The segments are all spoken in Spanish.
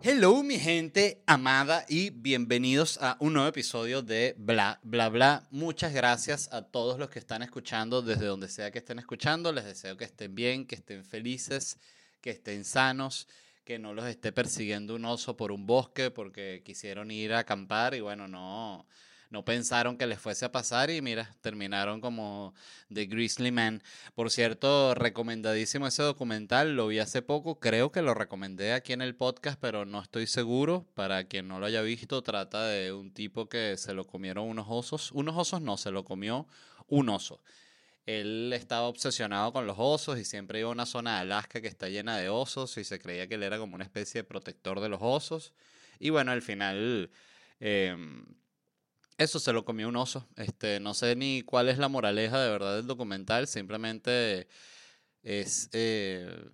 Hello mi gente amada y bienvenidos a un nuevo episodio de Bla Bla Bla. Muchas gracias a todos los que están escuchando desde donde sea que estén escuchando. Les deseo que estén bien, que estén felices, que estén sanos, que no los esté persiguiendo un oso por un bosque porque quisieron ir a acampar y bueno, no, no pensaron que les fuese a pasar y mira, terminaron como The Grizzly Man. Por cierto, recomendadísimo ese documental, lo vi hace poco, creo que lo recomendé aquí en el podcast, pero no estoy seguro. Para quien no lo haya visto, trata de un tipo que se lo comieron unos osos, unos osos no, se lo comió un oso. Él estaba obsesionado con los osos y siempre iba a una zona de Alaska que está llena de osos y se creía que él era como una especie de protector de los osos. Y bueno, al final em, eso se lo comió un oso. Este, no sé ni cuál es la moraleja de verdad del documental, simplemente es eh,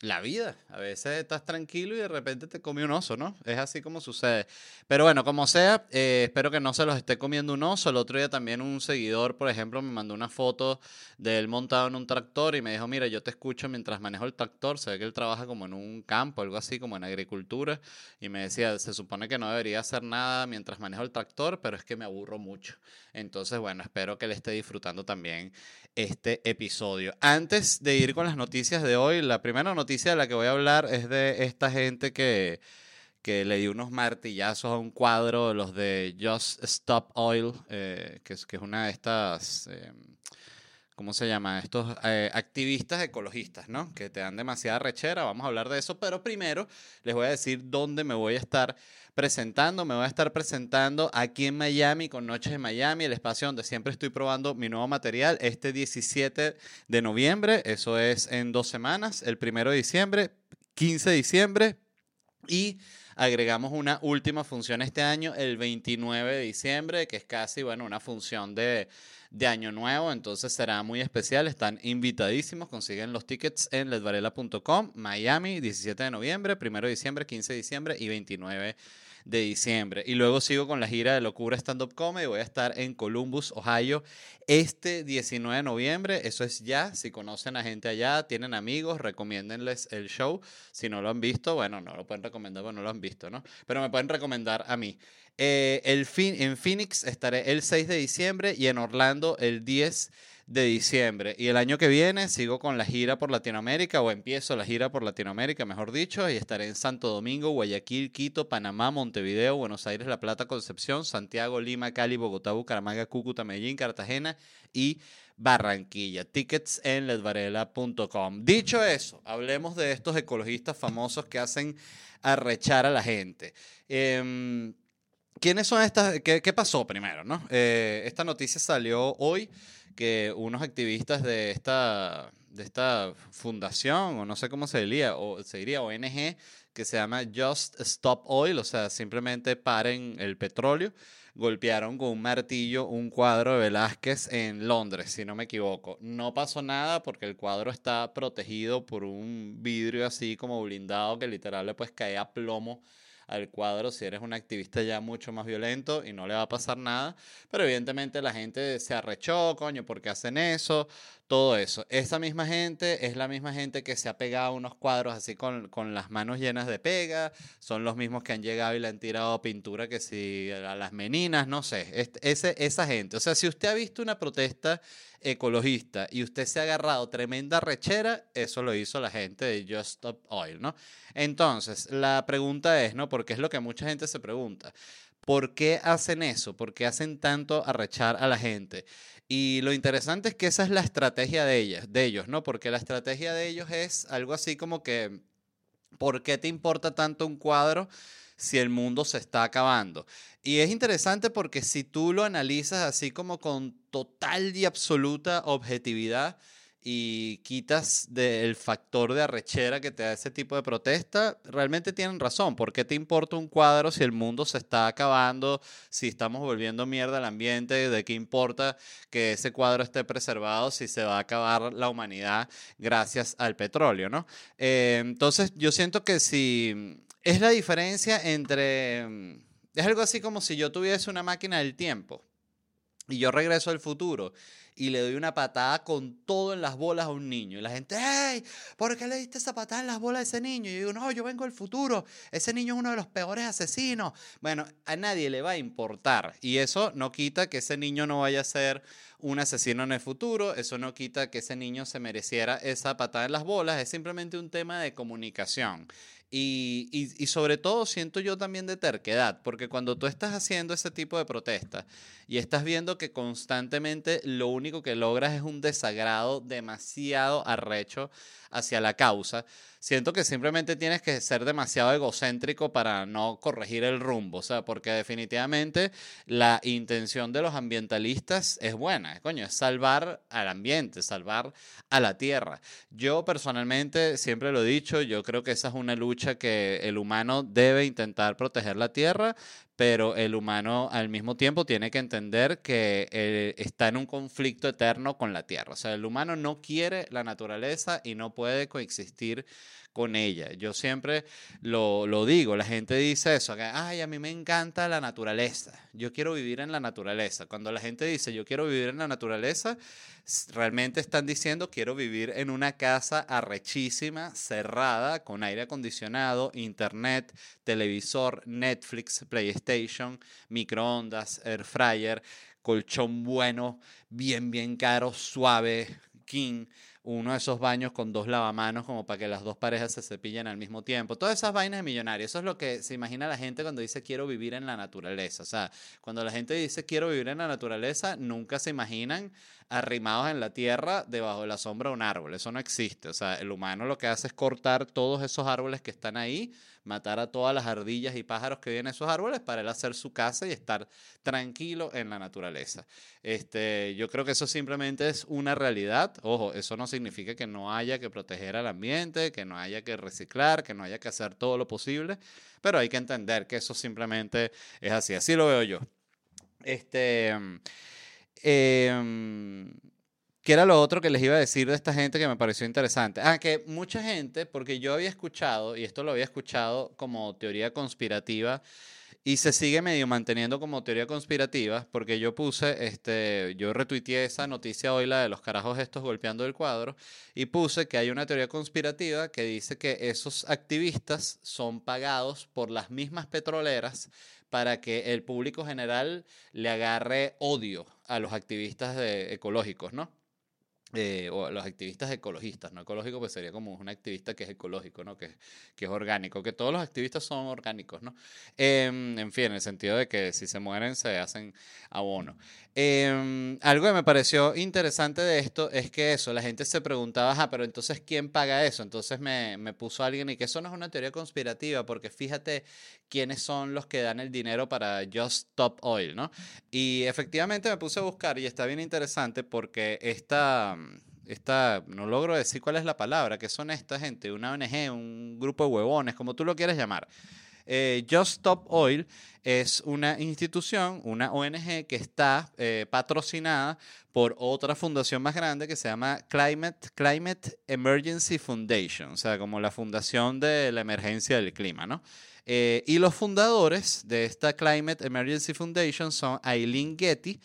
la vida. A veces estás tranquilo y de repente te come un oso, ¿no? Es así como sucede. Pero bueno, como sea, eh, espero que no se los esté comiendo un oso. El otro día también un seguidor, por ejemplo, me mandó una foto de él montado en un tractor y me dijo, mira, yo te escucho mientras manejo el tractor. Se ve que él trabaja como en un campo, algo así como en agricultura. Y me decía, se supone que no debería hacer nada mientras manejo el tractor, pero es que me aburro mucho. Entonces, bueno, espero que él esté disfrutando también este episodio. Antes de ir con las noticias de hoy, la primera noticia de la que voy a hablar es de esta gente que, que le dio unos martillazos a un cuadro, los de Just Stop Oil, eh, que, es, que es una de estas... Eh, ¿cómo se llama? Estos eh, activistas ecologistas, ¿no? Que te dan demasiada rechera, vamos a hablar de eso, pero primero les voy a decir dónde me voy a estar presentando. Me voy a estar presentando aquí en Miami con Noches de Miami, el espacio donde siempre estoy probando mi nuevo material, este 17 de noviembre, eso es en dos semanas, el 1 de diciembre, 15 de diciembre y agregamos una última función este año, el 29 de diciembre, que es casi, bueno, una función de de Año Nuevo, entonces será muy especial. Están invitadísimos, consiguen los tickets en ledvarela.com, Miami, 17 de noviembre, 1 de diciembre, 15 de diciembre y 29 de diciembre. Y luego sigo con la gira de Locura Stand Up Comedy. Voy a estar en Columbus, Ohio, este 19 de noviembre. Eso es ya. Si conocen a gente allá, tienen amigos, recomiéndenles el show. Si no lo han visto, bueno, no lo pueden recomendar porque no lo han visto, ¿no? Pero me pueden recomendar a mí. Eh, el fin, en Phoenix estaré el 6 de diciembre y en Orlando el 10 de diciembre. Y el año que viene sigo con la gira por Latinoamérica, o empiezo la gira por Latinoamérica, mejor dicho, y estaré en Santo Domingo, Guayaquil, Quito, Panamá, Montevideo, Buenos Aires, La Plata, Concepción, Santiago, Lima, Cali, Bogotá, Bucaramanga, Cúcuta, Medellín, Cartagena y Barranquilla. Tickets en ledvarela.com. Dicho eso, hablemos de estos ecologistas famosos que hacen arrechar a la gente. Eh, ¿Quiénes son estas? ¿Qué, qué pasó primero? ¿no? Eh, esta noticia salió hoy que unos activistas de esta, de esta fundación, o no sé cómo se diría, o se diría ONG, que se llama Just Stop Oil, o sea, simplemente paren el petróleo, golpearon con un martillo un cuadro de Velázquez en Londres, si no me equivoco. No pasó nada porque el cuadro está protegido por un vidrio así como blindado que literal le puedes caer a plomo al cuadro si eres un activista ya mucho más violento y no le va a pasar nada. Pero evidentemente la gente se arrechó, coño, ¿por qué hacen eso? Todo eso. Esa misma gente es la misma gente que se ha pegado unos cuadros así con, con las manos llenas de pega. Son los mismos que han llegado y le han tirado pintura que si a las meninas, no sé. ese, esa gente. O sea, si usted ha visto una protesta ecologista y usted se ha agarrado tremenda rechera, eso lo hizo la gente de Just Stop Oil, ¿no? Entonces, la pregunta es, ¿no? Porque es lo que mucha gente se pregunta. ¿Por qué hacen eso? ¿Por qué hacen tanto arrechar a la gente? Y lo interesante es que esa es la estrategia de, ellas, de ellos, ¿no? Porque la estrategia de ellos es algo así como que, ¿por qué te importa tanto un cuadro si el mundo se está acabando? Y es interesante porque si tú lo analizas así como con total y absoluta objetividad, y quitas del factor de arrechera que te da ese tipo de protesta, realmente tienen razón. ¿Por qué te importa un cuadro si el mundo se está acabando, si estamos volviendo mierda al ambiente? ¿De qué importa que ese cuadro esté preservado si se va a acabar la humanidad gracias al petróleo? ¿no? Eh, entonces, yo siento que si es la diferencia entre... Es algo así como si yo tuviese una máquina del tiempo y yo regreso al futuro y le doy una patada con todo en las bolas a un niño. Y la gente, ¡hey! ¿Por qué le diste esa patada en las bolas a ese niño? Y yo digo, no, yo vengo del futuro. Ese niño es uno de los peores asesinos. Bueno, a nadie le va a importar. Y eso no quita que ese niño no vaya a ser un asesino en el futuro. Eso no quita que ese niño se mereciera esa patada en las bolas. Es simplemente un tema de comunicación. Y, y, sobre todo siento yo también de terquedad, porque cuando tú estás haciendo ese tipo de protestas y estás viendo que constantemente lo único que logras es un desagrado demasiado arrecho hacia la causa, siento que simplemente tienes que ser demasiado egocéntrico para no corregir el rumbo, o sea, porque definitivamente la intención de los ambientalistas es buena, coño, es salvar al ambiente, salvar a la tierra. Yo personalmente siempre lo he dicho, yo creo que esa es una lucha que el humano debe intentar proteger la tierra, pero el humano al mismo tiempo tiene que entender que eh, está en un conflicto eterno con la tierra. O sea, el humano no quiere la naturaleza y no puede coexistir con ella. Yo siempre lo, lo, digo, la gente dice eso, ay, a mí me encanta la naturaleza, yo quiero vivir en la naturaleza. Cuando la gente dice, yo quiero vivir en la naturaleza, realmente están diciendo, quiero vivir en una casa arrechísima, cerrada, con aire acondicionado, internet, televisor, Netflix, PlayStation, microondas, air fryer, colchón bueno, bien, bien caro, suave, king uno de esos baños con dos lavamanos como para que las dos parejas se cepillen al mismo tiempo. Todas esas vainas de millonarios. Eso es lo que se imagina la gente cuando dice quiero vivir en la naturaleza. O sea, cuando la gente dice quiero vivir en la naturaleza, nunca se imaginan arrimados en la tierra debajo de la sombra de un árbol. Eso no existe. O sea, el humano lo que hace es cortar todos esos árboles que están ahí, matar a todas las ardillas y pájaros que viven en esos árboles para él hacer su casa y estar tranquilo en la naturaleza. Este, yo creo que eso simplemente es una realidad. Ojo, eso no significa que no haya que proteger al ambiente, que no haya que reciclar, que no haya que hacer todo lo posible, pero hay que entender que eso simplemente es así. Así lo veo yo. Este. Eh, ¿Qué era lo otro que les iba a decir de esta gente que me pareció interesante? Ah, que mucha gente, porque yo había escuchado, y esto lo había escuchado como teoría conspirativa, y se sigue medio manteniendo como teoría conspirativa, porque yo puse, este, yo retuiteé esa noticia hoy, la de los carajos estos golpeando el cuadro, y puse que hay una teoría conspirativa que dice que esos activistas son pagados por las mismas petroleras para que el público general le agarre odio a los activistas ecológicos, ¿no? Eh, o los activistas ecologistas, no ecológico, pues sería como un activista que es ecológico, ¿no? Que, que es orgánico, que todos los activistas son orgánicos, ¿no? Em, en fin, en el sentido de que si se mueren se hacen abono. Em, algo que me pareció interesante de esto es que eso, la gente se preguntaba, ah, pero entonces ¿quién paga eso? Entonces me, me puso alguien y que eso no es una teoría conspirativa, porque fíjate quiénes son los que dan el dinero para Just Stop Oil, ¿no? Y efectivamente me puse a buscar y está bien interesante porque esta esta, no logro decir cuál es la palabra, que son esta gente, una ONG, un grupo de huevones, como tú lo quieres llamar. Eh, Just Stop Oil es una institución, una ONG que está eh, patrocinada por otra fundación más grande que se llama Climate, Climate Emergency Foundation, o sea, como la fundación de la emergencia del clima, ¿no? Eh, y los fundadores de esta Climate Emergency Foundation son Eileen Getty,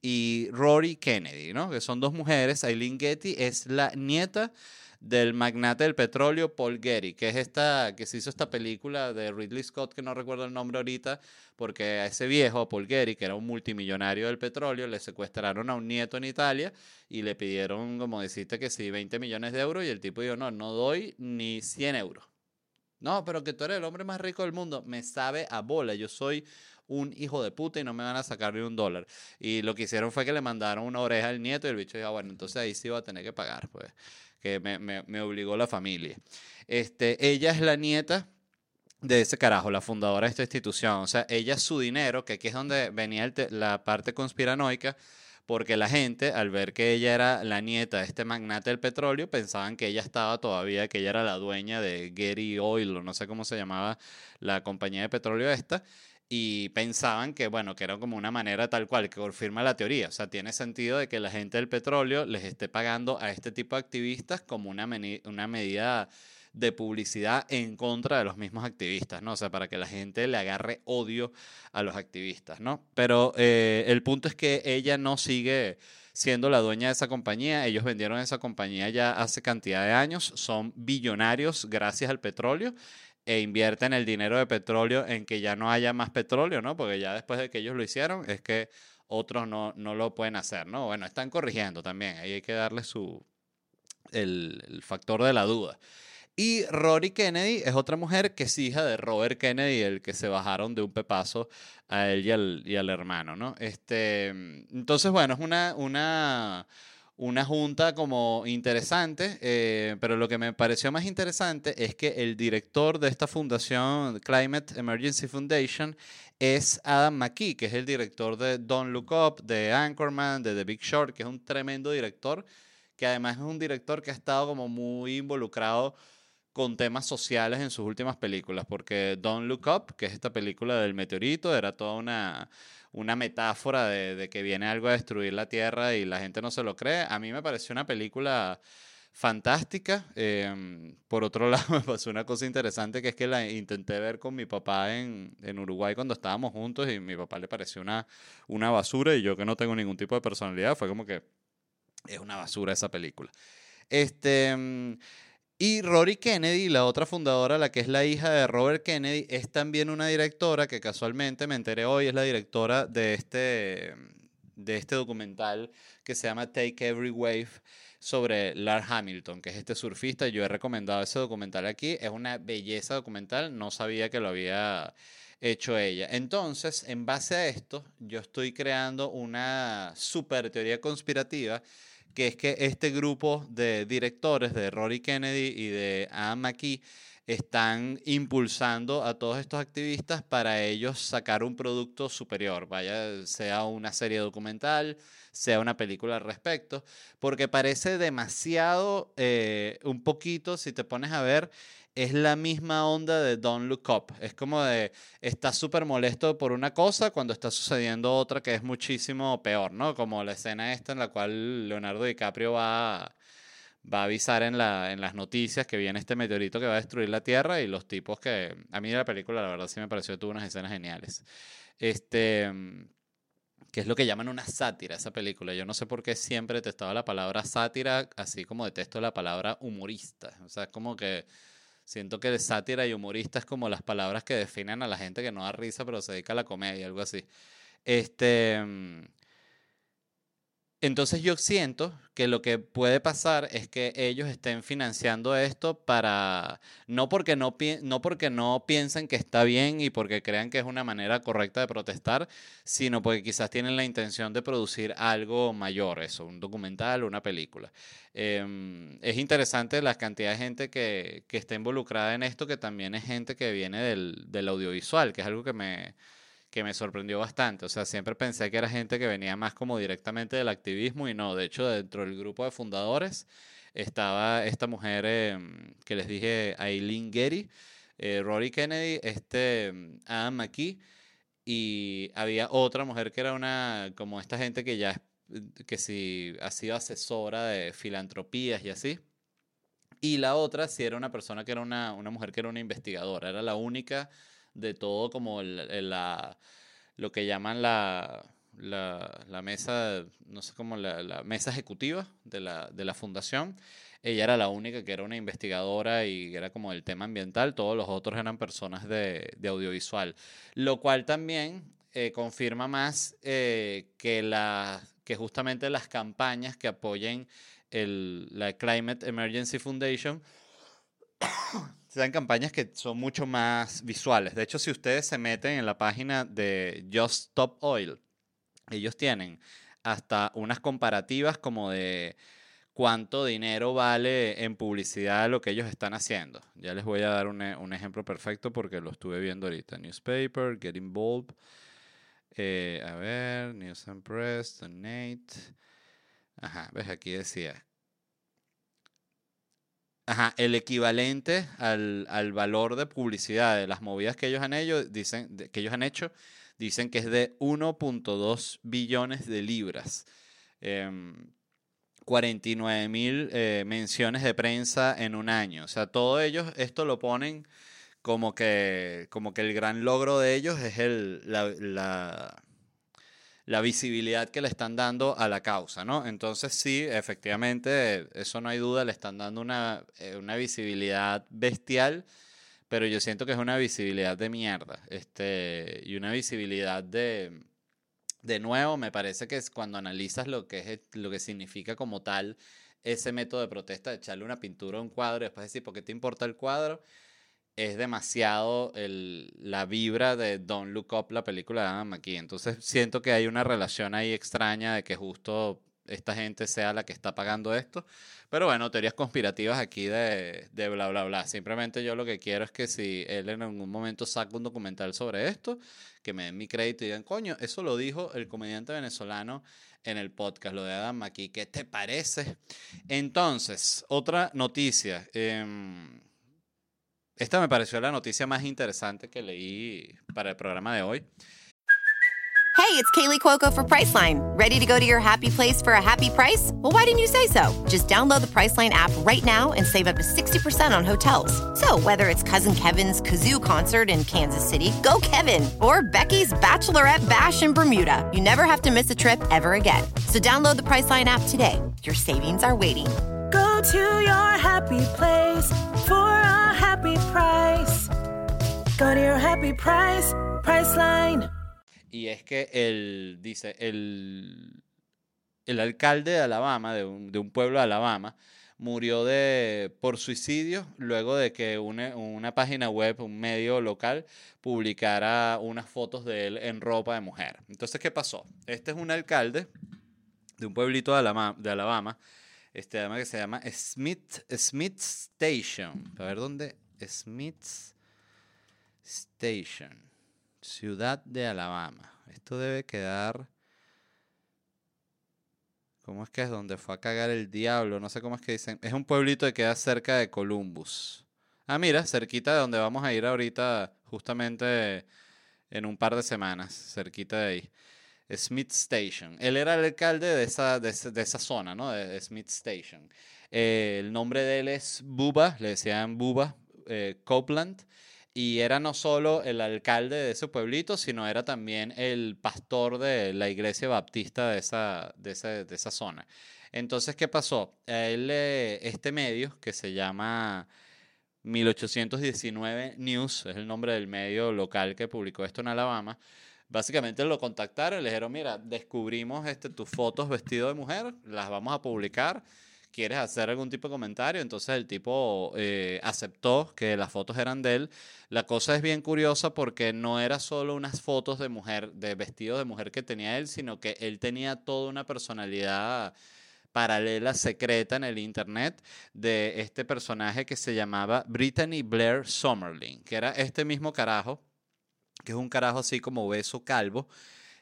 y Rory Kennedy, ¿no? Que son dos mujeres. Eileen Getty es la nieta del magnate del petróleo Paul Getty, que es esta, que se hizo esta película de Ridley Scott, que no recuerdo el nombre ahorita, porque a ese viejo, Paul Getty, que era un multimillonario del petróleo, le secuestraron a un nieto en Italia y le pidieron, como deciste, que sí, 20 millones de euros y el tipo dijo, no, no doy ni 100 euros. No, pero que tú eres el hombre más rico del mundo, me sabe a bola, yo soy un hijo de puta y no me van a sacar ni un dólar. Y lo que hicieron fue que le mandaron una oreja al nieto y el bicho dijo, ah, bueno, entonces ahí sí va a tener que pagar, pues, me obligó la familia. Este, ella es la nieta de ese carajo, la fundadora de esta institución. O sea, ella su dinero, que aquí es donde venía la parte conspiranoica, porque la gente, al ver que ella era la nieta de este magnate del petróleo, pensaban que ella estaba todavía, que ella era la dueña de Getty Oil, o no sé cómo se llamaba la compañía de petróleo esta, y pensaban que, bueno, que era como una manera tal cual, que confirma la teoría. O sea, tiene sentido de que la gente del petróleo les esté pagando a este tipo de activistas como una, una medida de publicidad en contra de los mismos activistas, ¿no? O sea, para que la gente le agarre odio a los activistas, ¿no? Pero eh, el punto es que ella no sigue siendo la dueña de esa compañía. Ellos vendieron esa compañía ya hace cantidad de años, son billonarios gracias al petróleo e invierten el dinero de petróleo en que ya no haya más petróleo, ¿no? Porque ya después de que ellos lo hicieron, es que otros no, no lo pueden hacer, ¿no? Bueno, están corrigiendo también, ahí hay que darle su, el, el factor de la duda. Y Rory Kennedy es otra mujer que es hija de Robert Kennedy, el que se bajaron de un pepazo a él y al, y al hermano, ¿no? Este, entonces, bueno, es una, una, una junta como interesante, eh, pero lo que me pareció más interesante es que el director de esta fundación, Climate Emergency Foundation, es Adam McKee, que es el director de Don't Look Up, de Anchorman, de The Big Short, que es un tremendo director, que además es un director que ha estado como muy involucrado con temas sociales en sus últimas películas, porque Don't Look Up, que es esta película del meteorito, era toda una, una metáfora de, que viene algo a destruir la Tierra y la gente no se lo cree. A mí me pareció una película fantástica. Em, por otro lado, me pasó una cosa interesante que es que la intenté ver con mi papá en, en, Uruguay cuando estábamos juntos y mi papá le pareció una, una basura y yo que no tengo ningún tipo de personalidad, fue como que es una basura esa película. Este, em, y Rory Kennedy, la otra fundadora, la que es la hija de Robert Kennedy, es también una directora que casualmente me enteré hoy, es la directora de este, de este documental que se llama Take Every Wave sobre Lars Hamilton, que es este surfista. Yo he recomendado ese documental aquí. Es una belleza documental, no sabía que lo había hecho ella. Entonces, en base a esto, yo estoy creando una super teoría conspirativa que es que este grupo de directores de Rory Kennedy y de Adam McKee están impulsando a todos estos activistas para ellos sacar un producto superior, vaya, sea una serie documental, sea una película al respecto, porque parece demasiado, eh, un poquito, si te pones a ver, es la misma onda de Don't Look Up. Es como de, estás súper molesto por una cosa cuando está sucediendo otra que es muchísimo peor, ¿no? Como la escena esta en la cual Leonardo DiCaprio va, va a avisar en, la, en las noticias que viene este meteorito que va a destruir la Tierra y los tipos que, a mí la película la verdad sí me pareció que tuvo unas escenas geniales. Este, que es lo que llaman una sátira esa película. Yo no sé por qué siempre detestaba la palabra sátira, así como detesto la palabra humorista. O sea, es como que Siento que sátira y humorista es como las palabras que definen a la gente que no da risa, pero se dedica a la comedia, algo así. Este. Entonces yo siento que lo que puede pasar es que ellos estén financiando esto para, no porque no, no porque no piensen que está bien y porque crean que es una manera correcta de protestar, sino porque quizás tienen la intención de producir algo mayor, eso, un documental una película. Em, es interesante la cantidad de gente que, que, está involucrada en esto, que también es gente que viene del, del audiovisual, que es algo que me que me sorprendió bastante. O sea, siempre pensé que era gente que venía más como directamente del activismo y no. De hecho, dentro del grupo de fundadores estaba esta mujer em, que les dije, Aileen Getty, eh, Rory Kennedy, este em, Adam McKee y había otra mujer que era una, como esta gente que ya, que si ha sido asesora de filantropías y así. Y la otra sí era una persona que era una, una mujer que era una investigadora, era la única de todo como la, lo que llaman la, la, mesa, no sé la, mesa ejecutiva de la, de la fundación. Ella era la única que era una investigadora y era como el tema ambiental, todos los otros eran personas de, de audiovisual, lo cual también eh, confirma más eh, que, que justamente las campañas que apoyen el, la Climate Emergency Foundation se dan campañas que son mucho más visuales. De hecho, si ustedes se meten en la página de Just Stop Oil, ellos tienen hasta unas comparativas como de cuánto dinero vale en publicidad lo que ellos están haciendo. Ya les voy a dar un, ejemplo perfecto porque lo estuve viendo ahorita. Newspaper, Get Involved. Eh, a ver, News and Press, Donate. Ajá, ves, aquí decía Ajá, el equivalente al, al, valor de publicidad de las movidas que ellos han hecho, dicen, que ellos han hecho, dicen que es de 1.2 billones de libras. Em, 49 mil eh, menciones de prensa en un año. O sea, todos ellos esto lo ponen como que, como que el gran logro de ellos es el, la, la visibilidad que le están dando a la causa, ¿no? Entonces sí, efectivamente, eso no hay duda, le están dando una, eh, una visibilidad bestial, pero yo siento que es una visibilidad de mierda, este, y una visibilidad de, de nuevo, me parece que es cuando analizas lo que, es, lo que significa como tal ese método de protesta, echarle una pintura a un cuadro y después decir, ¿por qué te importa el cuadro? Es demasiado el, la vibra de Don't Look Up, la película de Adam McKee. Entonces siento que hay una relación ahí extraña de que justo esta gente sea la que está pagando esto. Pero bueno, teorías conspirativas aquí de, de bla, bla, bla. Simplemente yo lo que quiero es que si él en algún momento saca un documental sobre esto, que me den mi crédito y digan, coño, eso lo dijo el comediante venezolano en el podcast, lo de Adam McKee. ¿Qué te parece? Entonces, otra noticia. Eh, esta me pareció la noticia más interesante que leí para el programa de hoy. Hey, it's Kaylee Cuoco for Priceline. Ready to go to your happy place for a happy price? Well, why didn't you say so? Just download the Priceline app right now and save up to 60% on hotels. So, whether it's Cousin Kevin's Kazoo concert in Kansas City, go Kevin, or Becky's Bachelorette Bash in Bermuda, you never have to miss a trip ever again. So, download the Priceline app today. Your savings are waiting. Go to your happy place for a happy price. Go to your happy price, Priceline. Y es que él dice, el, el alcalde de Alabama, de un, de un pueblo de Alabama, murió de, por suicidio luego de que una, página web, un medio local, publicara unas fotos de él en ropa de mujer. Entonces, ¿qué pasó? Este es un alcalde de un pueblito de Alabama, de Alabama este, que se llama Smith, Smith Station. A ver dónde. Smith Station. Ciudad de Alabama. Esto debe quedar. ¿Cómo es que es donde fue a cagar el diablo? No sé cómo es que dicen. Es un pueblito que queda cerca de Columbus. Ah, mira, cerquita de donde vamos a ir ahorita, justamente en un par de semanas, cerquita de ahí. Smith Station. Él era el alcalde de esa, de esa, zona, ¿no? De, Smith Station. Eh, el nombre de él es Buba, le decían Buba eh, Copeland, y era no solo el alcalde de ese pueblito, sino era también el pastor de la iglesia baptista de esa, de esa, zona. Entonces, ¿qué pasó? Él, eh, este medio que se llama 1819 News, es el nombre del medio local que publicó esto en Alabama, Básicamente lo contactaron le dijeron, mira, descubrimos este, tus fotos vestido de mujer, las vamos a publicar. ¿Quieres hacer algún tipo de comentario? Entonces el tipo eh, aceptó que las fotos eran de él. La cosa es bien curiosa porque no era solo unas fotos de mujer, de vestido de mujer que tenía él, sino que él tenía toda una personalidad paralela secreta en el internet de este personaje que se llamaba Brittany Blair Somerlin, que era este mismo carajo que es un carajo así como beso calvo,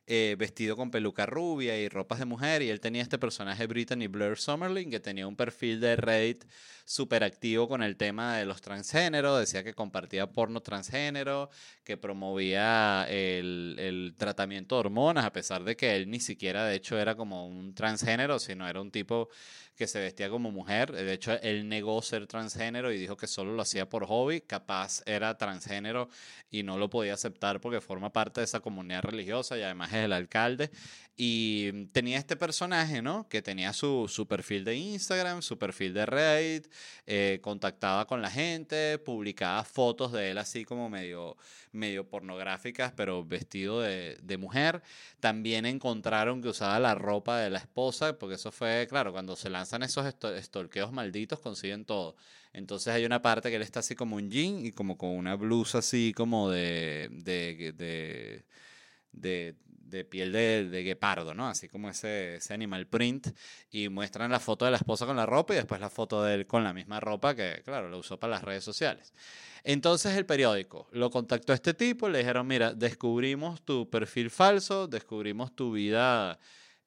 eh, vestido con peluca rubia y ropas de mujer. Y él tenía este personaje Brittany Blair Summerlin, que tenía un perfil de Reddit súper activo con el tema de los transgéneros. Decía que compartía porno transgénero, que promovía el, el tratamiento de hormonas, a pesar de que él ni siquiera, de hecho, era como un transgénero, sino era un tipo que se vestía como mujer. De hecho, él negó ser transgénero y dijo que solo lo hacía por hobby. Capaz era transgénero y no lo podía aceptar porque forma parte de esa comunidad religiosa y además es el alcalde. Y tenía este personaje, ¿no? Que tenía su, su perfil de Instagram, su perfil de Reddit, eh, contactaba con la gente, publicaba fotos de él así como medio, medio pornográficas, pero vestido de, de mujer. También encontraron que usaba la ropa de la esposa, porque eso fue, claro, cuando se lanzan esos estolqueos malditos, consiguen todo. Entonces hay una parte que él está así como un jean y como con una blusa así como de, de, de, de de piel de, de, guepardo, ¿no? Así como ese, ese animal print. Y muestran la foto de la esposa con la ropa y después la foto de él con la misma ropa que, claro, lo usó para las redes sociales. Entonces el periódico lo contactó a este tipo, le dijeron, mira, descubrimos tu perfil falso, descubrimos tu vida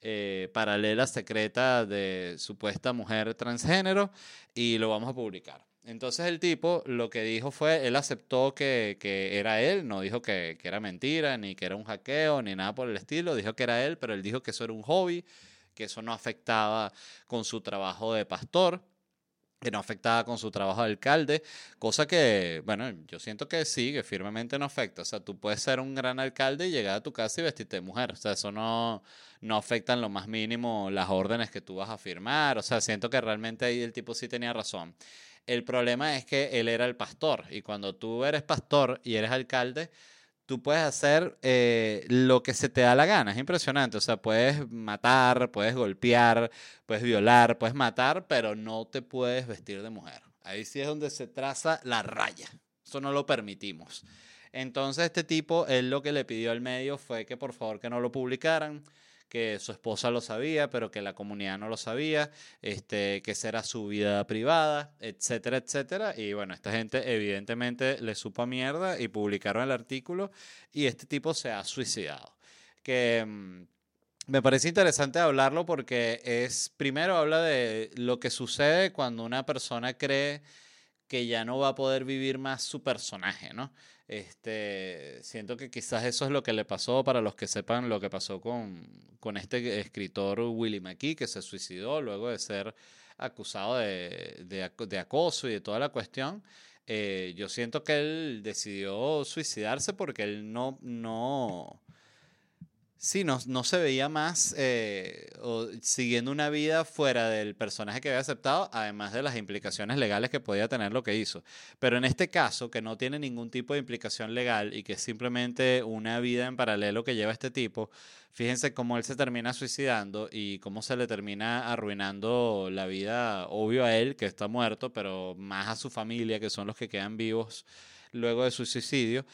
eh, paralela secreta de supuesta mujer transgénero y lo vamos a publicar. Entonces el tipo lo que dijo fue, él aceptó que, que era él, no dijo que, que, era mentira, ni que era un hackeo, ni nada por el estilo, dijo que era él, pero él dijo que eso era un hobby, que eso no afectaba con su trabajo de pastor que no afectaba con su trabajo de alcalde, cosa que, bueno, yo siento que sí, que firmemente no afecta. O sea, tú puedes ser un gran alcalde y llegar a tu casa y vestirte de mujer. O sea, eso no, no afecta en lo más mínimo las órdenes que tú vas a firmar. O sea, siento que realmente ahí el tipo sí tenía razón. El problema es que él era el pastor y cuando tú eres pastor y eres alcalde, tú puedes hacer eh, lo que se te da la gana. Es impresionante. O sea, puedes matar, puedes golpear, puedes violar, puedes matar, pero no te puedes vestir de mujer. Ahí sí es donde se traza la raya. Eso no lo permitimos. Entonces este tipo, él lo que le pidió al medio fue que por favor que no lo publicaran que su esposa lo sabía, pero que la comunidad no lo sabía, este, que esa era su vida privada, etcétera, etcétera. Y bueno, esta gente evidentemente le supo a mierda y publicaron el artículo y este tipo se ha suicidado. Que mm, me parece interesante hablarlo porque es, primero habla de lo que sucede cuando una persona cree que ya no va a poder vivir más su personaje, ¿no? Este, siento que quizás eso es lo que le pasó, para los que sepan lo que pasó con, con este escritor Willie McKee, que se suicidó luego de ser acusado de, de, acoso y de toda la cuestión. Eh, yo siento que él decidió suicidarse porque él no, no, Sí, no, no se veía más eh, siguiendo una vida fuera del personaje que había aceptado, además de las implicaciones legales que podía tener lo que hizo. Pero en este caso, que no tiene ningún tipo de implicación legal y que es simplemente una vida en paralelo que lleva este tipo, fíjense cómo él se termina suicidando y cómo se le termina arruinando la vida, obvio a él, que está muerto, pero más a su familia, que son los que quedan vivos luego de su suicidio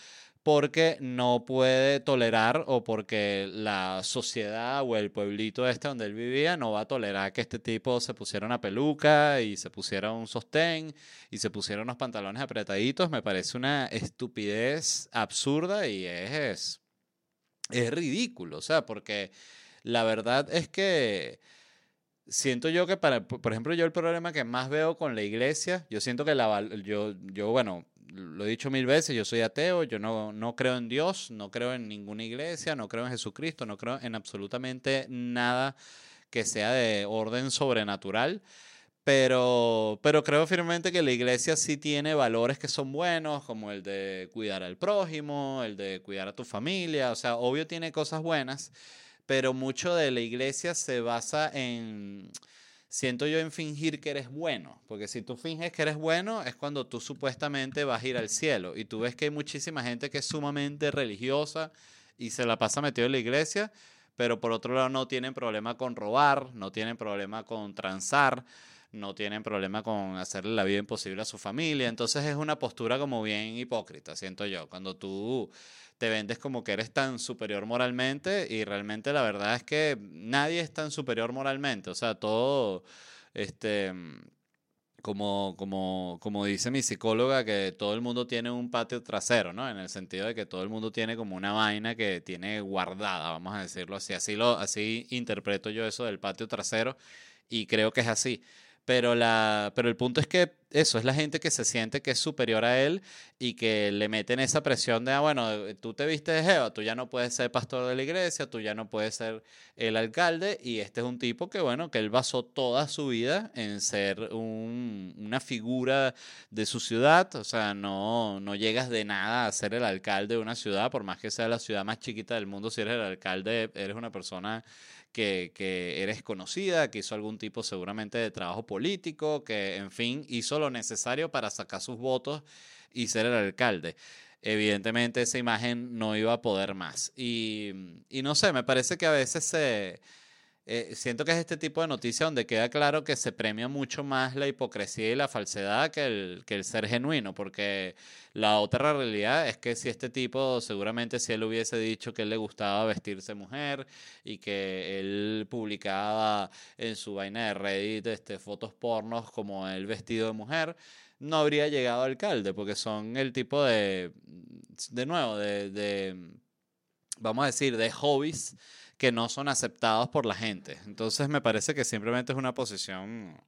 porque no puede tolerar o porque la sociedad o el pueblito este donde él vivía no va a tolerar que este tipo se pusiera una peluca y se pusiera un sostén y se pusiera unos pantalones apretaditos. Me parece una estupidez absurda y es, es ridículo, o sea, porque la verdad es que siento yo que para, por ejemplo, yo el problema que más veo con la iglesia, yo siento que la, yo, yo, bueno, lo he dicho mil veces, yo soy ateo, yo no, no creo en Dios, no creo en ninguna iglesia, no creo en Jesucristo, no creo en absolutamente nada que sea de orden sobrenatural. Pero, pero creo firmemente que la iglesia sí tiene valores que son buenos, como el de cuidar al prójimo, el de cuidar a tu familia. O sea, obvio tiene cosas buenas, pero mucho de la iglesia se basa en siento yo en fingir que eres bueno, porque si tú finges que eres bueno es cuando tú supuestamente vas a ir al cielo. Y tú ves que hay muchísima gente que es sumamente religiosa y se la pasa metido en la iglesia, pero por otro lado no tienen problema con robar, no tienen problema con transar, no tienen problema con hacerle la vida imposible a su familia, entonces es una postura como bien hipócrita, siento yo, cuando tú te vendes como que eres tan superior moralmente y realmente la verdad es que nadie es tan superior moralmente, o sea, todo, este, como, como, como dice mi psicóloga, que todo el mundo tiene un patio trasero, ¿no? En el sentido de que todo el mundo tiene como una vaina que tiene guardada, vamos a decirlo así, así, lo, así interpreto yo eso del patio trasero y creo que es así. Pero, la, pero el punto es que eso es la gente que se siente que es superior a él y que le meten esa presión de, ah, bueno, eh, tú te viste de Jehová, tú ya no puedes ser pastor de la iglesia, tú ya no puedes ser el alcalde. Y este es un tipo que, bueno, que él basó toda su vida en ser un, una figura de su ciudad. O sea, no, no llegas de nada a ser el alcalde de una ciudad, por más que sea la ciudad más chiquita del mundo, si eres el alcalde, eres una persona que, eres conocida, que hizo algún tipo seguramente de trabajo político, que en fin hizo lo necesario para sacar sus votos y ser el alcalde. Evidentemente esa imagen no iba a poder más. Y no sé, me parece que a veces se eh, siento que es este tipo de noticia donde queda claro que se premia mucho más la hipocresía y la falsedad que el, que el ser genuino, porque la otra realidad es que si este tipo, seguramente si él hubiese dicho que él le gustaba vestirse mujer y que él publicaba en su vaina de Reddit este, fotos pornos como el vestido de mujer, no habría llegado alcalde, porque son el tipo de, de nuevo, de, de vamos a decir, de hobbies que no son aceptados por la gente. Entonces me parece que simplemente es una posición...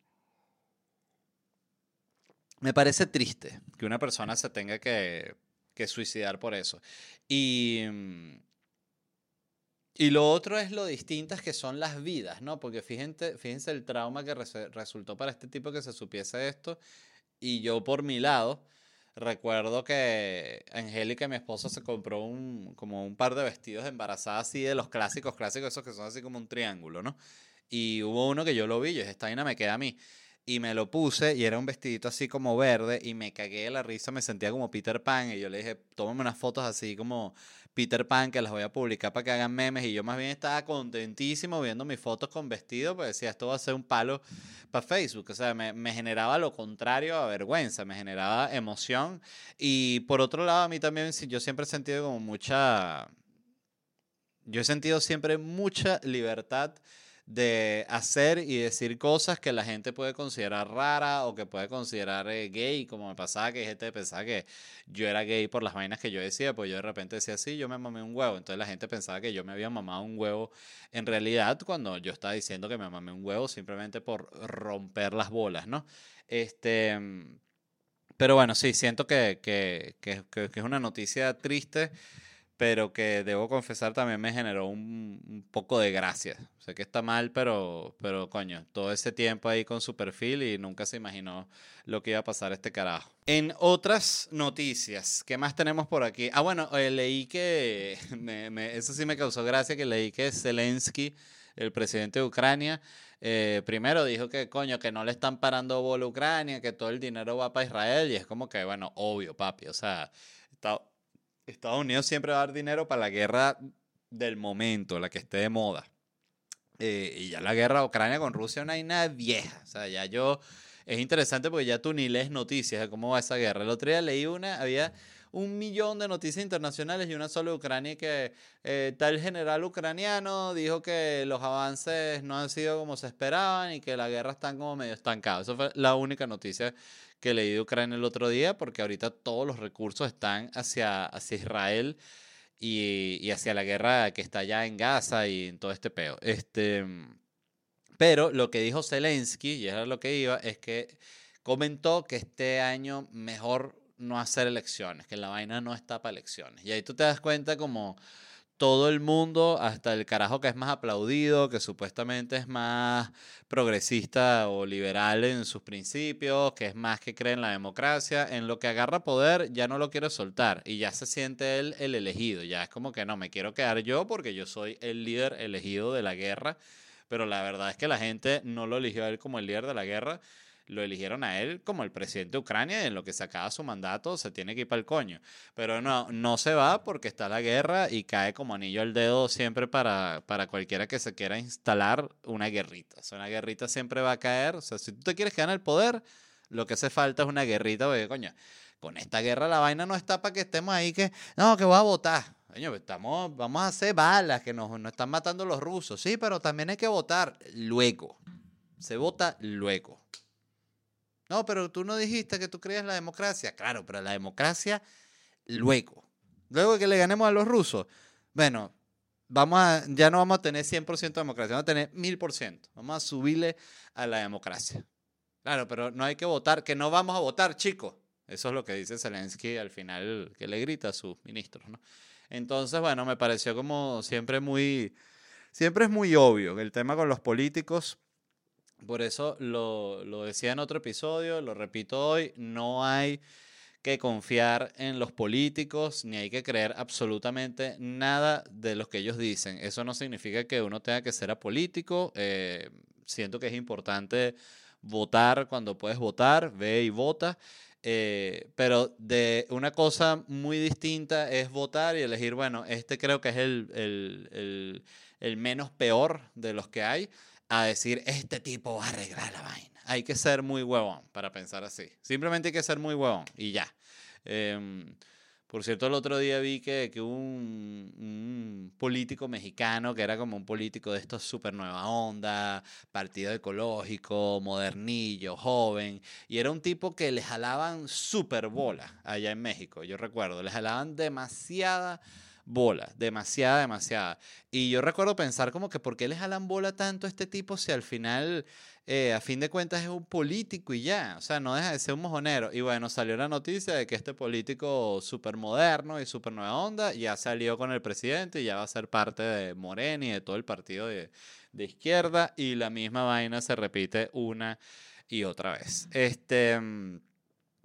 Me parece triste que una persona se tenga que, suicidar por eso. Y, Y lo otro es lo distintas que son las vidas, ¿no? Porque fíjense, fíjense el trauma que resultó para este tipo que se supiese esto. Y yo por mi lado, recuerdo que Angélica, mi esposa, se compró un, como un par de vestidos de así de los clásicos, clásicos, esos que son así como un triángulo, ¿no? Y hubo uno que yo lo vi, yo dije, esta vaina me queda a mí. Y me lo puse y era un vestidito así como verde y me cagué de la risa, me sentía como Peter Pan y yo le dije, tómame unas fotos así como Peter Pan que las voy a publicar para que hagan memes y yo más bien estaba contentísimo viendo mis fotos con vestido, pues decía, esto va a ser un palo para Facebook, o sea, me, me generaba lo contrario a vergüenza, me generaba emoción. Y por otro lado a mí también yo siempre he sentido como mucha, yo he sentido siempre mucha libertad de hacer y decir cosas que la gente puede considerar rara o que puede considerar eh, gay, como me pasaba que gente pensaba que yo era gay por las vainas que yo decía, pues yo de repente decía, sí, yo me mamé un huevo, entonces la gente pensaba que yo me había mamado un huevo en realidad cuando yo estaba diciendo que me mamé un huevo simplemente por romper las bolas, ¿no? Este, mm, pero bueno, sí, siento que, que, que- que es una noticia triste pero que debo confesar también me generó un, poco de gracia. Sé que está mal, pero, pero coño, todo ese tiempo ahí con su perfil y nunca se imaginó lo que iba a pasar este carajo. En otras noticias, ¿qué más tenemos por aquí? Ah, bueno, eh, leí que, eso sí me causó gracia, que leí que Zelensky, el presidente de Ucrania, eh, primero dijo que coño, que no le están parando bola a Ucrania, que todo el dinero va para Israel, y es como que, bueno, obvio, papi, o sea, está, Estados Unidos siempre va a dar dinero para la guerra del momento, la que esté de moda. Eh, y ya la guerra Ucrania con Rusia es una vaina vieja. O sea, ya yo. Es interesante porque ya tú ni lees noticias de cómo va esa guerra. El otro día leí una, había un millón de noticias internacionales y una sola Ucrania que eh, tal general ucraniano dijo que los avances no han sido como se esperaban y que la guerra está como medio estancada. Eso fue la única noticia que leí de Ucrania el otro día porque ahorita todos los recursos están hacia, hacia Israel y, y hacia la guerra que está allá en Gaza y en todo este peo. Este, pero lo que dijo Zelensky, y era lo que iba, es que comentó que este año mejor no hacer elecciones, que la vaina no está para elecciones. Y ahí tú te das cuenta como todo el mundo, hasta el carajo que es más aplaudido, que supuestamente es más progresista o liberal en sus principios, que es más que cree en la democracia, en lo que agarra poder ya no lo quiere soltar. Y ya se siente él el elegido, ya es como que no, me quiero quedar yo porque yo soy el líder elegido de la guerra, pero la verdad es que la gente no lo eligió a él como el líder de la guerra, lo eligieron a él como el presidente de Ucrania y en lo que se acaba su mandato se tiene que ir para el coño. Pero no, no se va porque está la guerra y cae como anillo al dedo siempre para, para cualquiera que se quiera instalar una guerrita. O una guerrita siempre va a caer. O sea, si tú te quieres quedar en el poder, lo que hace falta es una guerrita, porque coño, con esta guerra la vaina no está para que estemos ahí que, no, que voy a votar. Estamos, vamos a hacer balas, que nos, nos están matando los rusos. Sí, pero también hay que votar luego. Se vota luego. No, pero tú no dijiste que tú creías la democracia. Claro, pero la democracia luego. Luego que le ganemos a los rusos. Bueno, vamos a, ya no vamos a tener 100% de democracia, vamos a tener 1000%. Vamos a subirle a la democracia. Claro, pero no hay que votar, que no vamos a votar, chicos. Eso es lo que dice Zelensky al final, que le grita a sus ministros, ¿no? Entonces, bueno, me pareció como siempre muy, siempre es muy obvio el tema con los políticos. Por eso lo, lo decía en otro episodio, lo repito hoy, no hay que confiar en los políticos ni hay que creer absolutamente nada de lo que ellos dicen. Eso no significa que uno tenga que ser apolítico. eh, siento que es importante votar cuando puedes votar, ve y vota. eh, pero de una cosa muy distinta es votar y elegir, bueno, este creo que es el, el, el, el menos peor de los que hay, a decir, este tipo va a arreglar la vaina. Hay que ser muy huevón para pensar así. Simplemente hay que ser muy huevón y ya. Em, por cierto, el otro día vi que, que un, político mexicano, que era como un político de estos súper nueva onda, partido ecológico, modernillo, joven, y era un tipo que le jalaban súper bola allá en México, yo recuerdo, le jalaban demasiada bola, demasiada, demasiada. Y yo recuerdo pensar como que, ¿por qué le jalan bola tanto este tipo si al final eh, a fin de cuentas es un político y ya, o sea, no deja de ser un mojonero. Y bueno, salió la noticia de que este político súper moderno y súper nueva onda ya salió con el presidente y ya va a ser parte de Morena y de todo el partido de, de izquierda y la misma vaina se repite una y otra vez. Este, mm,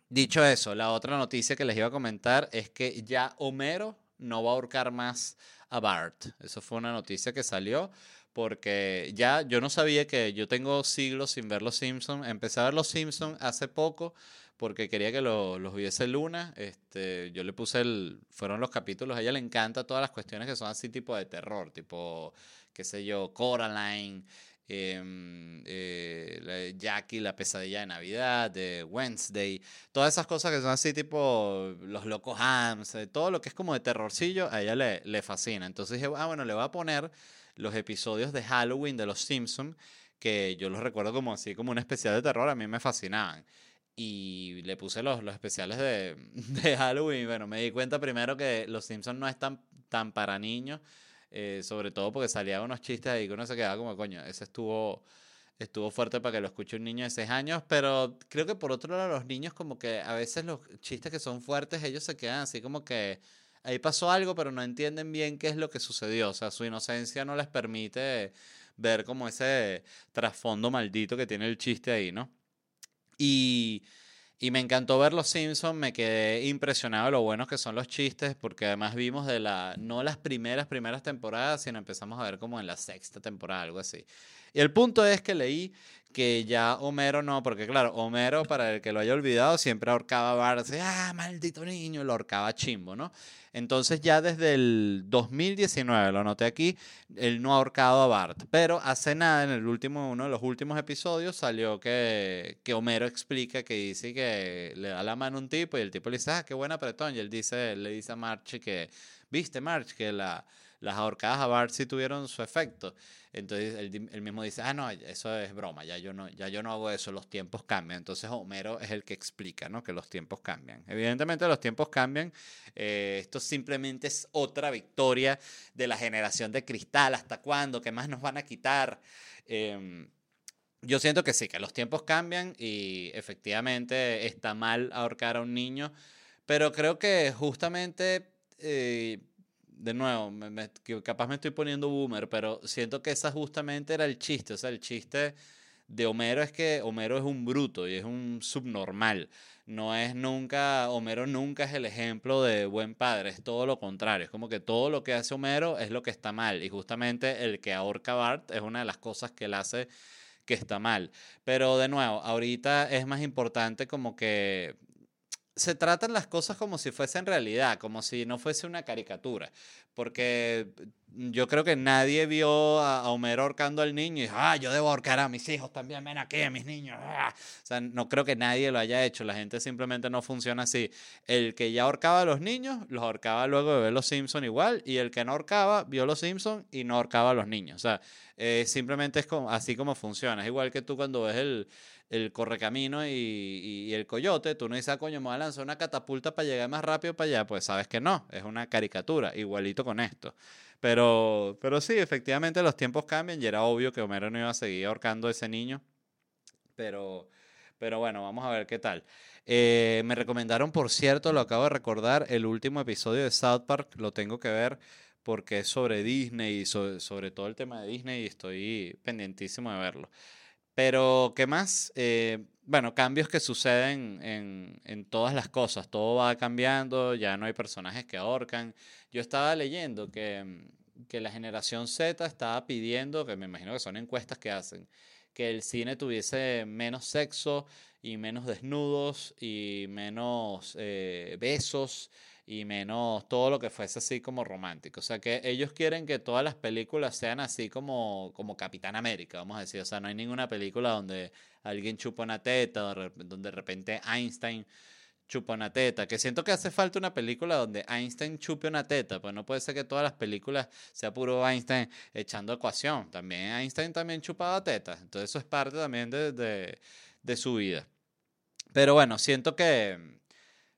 dicho eso, la otra noticia que les iba a comentar es que ya Homero no va a ahorcar más a Bart. Eso fue una noticia que salió porque ya yo no sabía que yo tengo siglos sin ver Los Simpsons. Empecé a ver Los Simpsons hace poco porque quería que lo- los viese Luna. Este, yo le puse el, fueron los capítulos, a ella le encanta todas las cuestiones que son así tipo de terror, tipo, qué sé yo, Coraline, em, eh, Jackie, la pesadilla de Navidad, de Wednesday, todas esas cosas que son así tipo los locos Hams, eh, todo lo que es como de terrorcillo, a ella le, le fascina. Entonces dije, ah, bueno, le voy a poner los episodios de Halloween de Los Simpsons, que yo los recuerdo como así, como un especial de terror, a mí me fascinaban. Y le puse los, los especiales de, de Halloween. Bueno, me di cuenta primero que Los Simpsons no es tan, tan para niños, eh, sobre todo porque salían unos chistes ahí que uno se quedaba como, coño, ese estuvo, estuvo fuerte para que lo escuche un niño de 6 años, pero creo que por otro lado los niños como que a veces los chistes que son fuertes, ellos se quedan así como que ahí pasó algo, pero no entienden bien qué es lo que sucedió. O sea, su inocencia no les permite ver como ese trasfondo maldito que tiene el chiste ahí, ¿no? Y, y me encantó ver Los Simpsons, me quedé impresionado de lo buenos que son los chistes, porque además vimos de la, no las primeras, primeras temporadas, sino empezamos a ver como en la sexta temporada, algo así. Y el punto es que leí que ya Homero no, porque claro, Homero, para el que lo haya olvidado, siempre ahorcaba a así, ah, maldito niño, lo ahorcaba chimbo, ¿no? Entonces ya desde el 2019, lo noté aquí, él no ha ahorcado a Bart. Pero hace nada, en el último, uno de los últimos episodios, salió que, que Homero explica que dice que le da la mano a un tipo y el tipo le dice, ah, qué buen apretón. Y él dice, le dice a March que, viste March, que la, las ahorcadas a Bart sí tuvieron su efecto. Entonces él, él mismo dice, ah, no, eso es broma, ya yo, no, ya yo no hago eso, los tiempos cambian. Entonces Homero es el que explica, ¿no? Que los tiempos cambian. Evidentemente los tiempos cambian. Eh, esto simplemente es otra victoria de la generación de cristal. ¿Hasta cuándo? ¿Qué más nos van a quitar? Em, yo siento que sí, que los tiempos cambian y efectivamente está mal ahorcar a un niño, pero creo que justamente, eh, de nuevo, me- capaz me estoy poniendo boomer, pero siento que esa justamente era el chiste, o sea, el chiste de Homero es que Homero es un bruto y es un subnormal. No es nunca, Homero nunca es el ejemplo de buen padre, es todo lo contrario. Es como que todo lo que hace Homero es lo que está mal. Y justamente el que ahorca Bart es una de las cosas que él hace que está mal. Pero de nuevo, ahorita es más importante como que se tratan las cosas como si fuesen realidad, como si no fuese una caricatura. Porque yo creo que nadie vio a, a Homero ahorcando al niño y dijo, ah, yo debo ahorcar a mis hijos también, ven aquí, a mis niños. ah". O sea, no creo que nadie lo haya hecho. La gente simplemente no funciona así. El que ya ahorcaba a los niños, los ahorcaba luego de ver los Simpsons igual. Y el que no ahorcaba, vio los Simpsons y no ahorcaba a los niños. O sea, eh, simplemente es como, así como funciona. Es igual que tú cuando ves el, el correcamino y, y- el coyote, tú no dices, ah, coño, me voy a lanzar una catapulta para llegar más rápido para allá. Pues sabes que no, es una caricatura, igualito con esto. Pero, pero sí, efectivamente los tiempos cambian y era obvio que Homero no iba a seguir ahorcando a ese niño. Pero, pero bueno, vamos a ver qué tal. Eh, me recomendaron, por cierto, lo acabo de recordar, el último episodio de South Park, lo tengo que ver porque es sobre Disney y sobre, sobre todo el tema de Disney y estoy pendientísimo de verlo. Pero, ¿qué más? Eh, bueno, cambios que suceden en, en todas las cosas. Todo va cambiando, ya no hay personajes que ahorcan. Yo estaba leyendo que, mm, que la generación Z estaba pidiendo, que me imagino que son encuestas que hacen, que el cine tuviese menos sexo y menos desnudos y menos eh, besos y menos todo lo que fuese así como romántico. O sea que ellos quieren que todas las películas sean así como, como Capitán América, vamos a decir. O sea, no hay ninguna película donde alguien chupa una teta, donde de repente Einstein chupa una teta. Que siento que hace falta una película donde Einstein chupe una teta. Pues no puede ser que todas las películas sea puro Einstein echando ecuación. También Einstein también chupaba tetas. Entonces eso es parte también de, de, de su vida. Pero bueno, siento que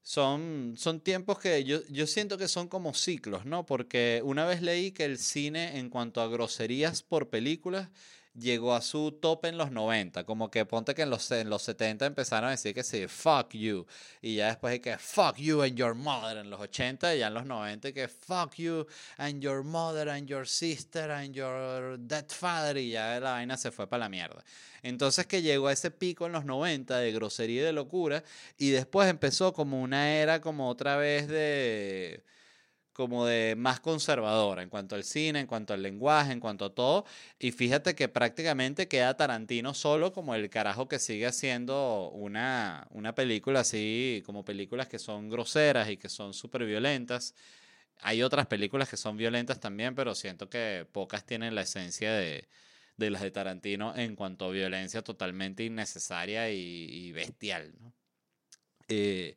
son, son tiempos que yo, yo siento que son como ciclos, ¿no? Porque una vez leí que el cine en cuanto a groserías por películas llegó a su tope en los 90. Como que ponte que en los, en los 70 empezaron a decir que sí, fuck you. Y ya después hay que fuck you and your mother en los 80 y ya en los 90 que fuck you and your mother and your sister and your dead father y ya la vaina se fue para la mierda. Entonces que llegó a ese pico en los 90 de grosería y de locura y después empezó como una era como otra vez de como de más conservadora en cuanto al cine, en cuanto al lenguaje, en cuanto a todo. Y fíjate que prácticamente queda Tarantino solo como el carajo que sigue haciendo una, una película así, como películas que son groseras y que son súper violentas. Hay otras películas que son violentas también, pero siento que pocas tienen la esencia de, de las de Tarantino en cuanto a violencia totalmente innecesaria y, bestial. Eh,